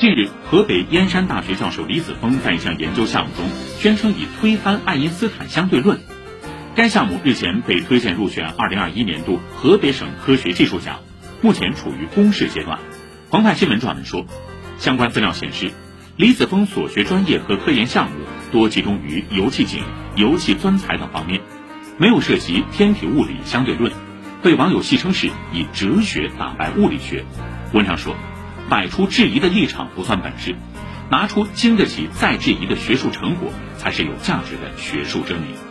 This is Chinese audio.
近日，河北燕山大学教授李子峰在一项研究项目中宣称已推翻爱因斯坦相对论。该项目日前被推荐入选2021年度河北省科学技术奖，目前处于公示阶段。澎湃新闻撰文说，相关资料显示，李子峰所学专业和科研项目多集中于油气井、油气钻采等方面，没有涉及天体物理相对论，被网友戏称是以哲学打败物理学。文章说，摆出质疑的立场不算本事，拿出经得起再质疑的学术成果才是有价值的学术证明。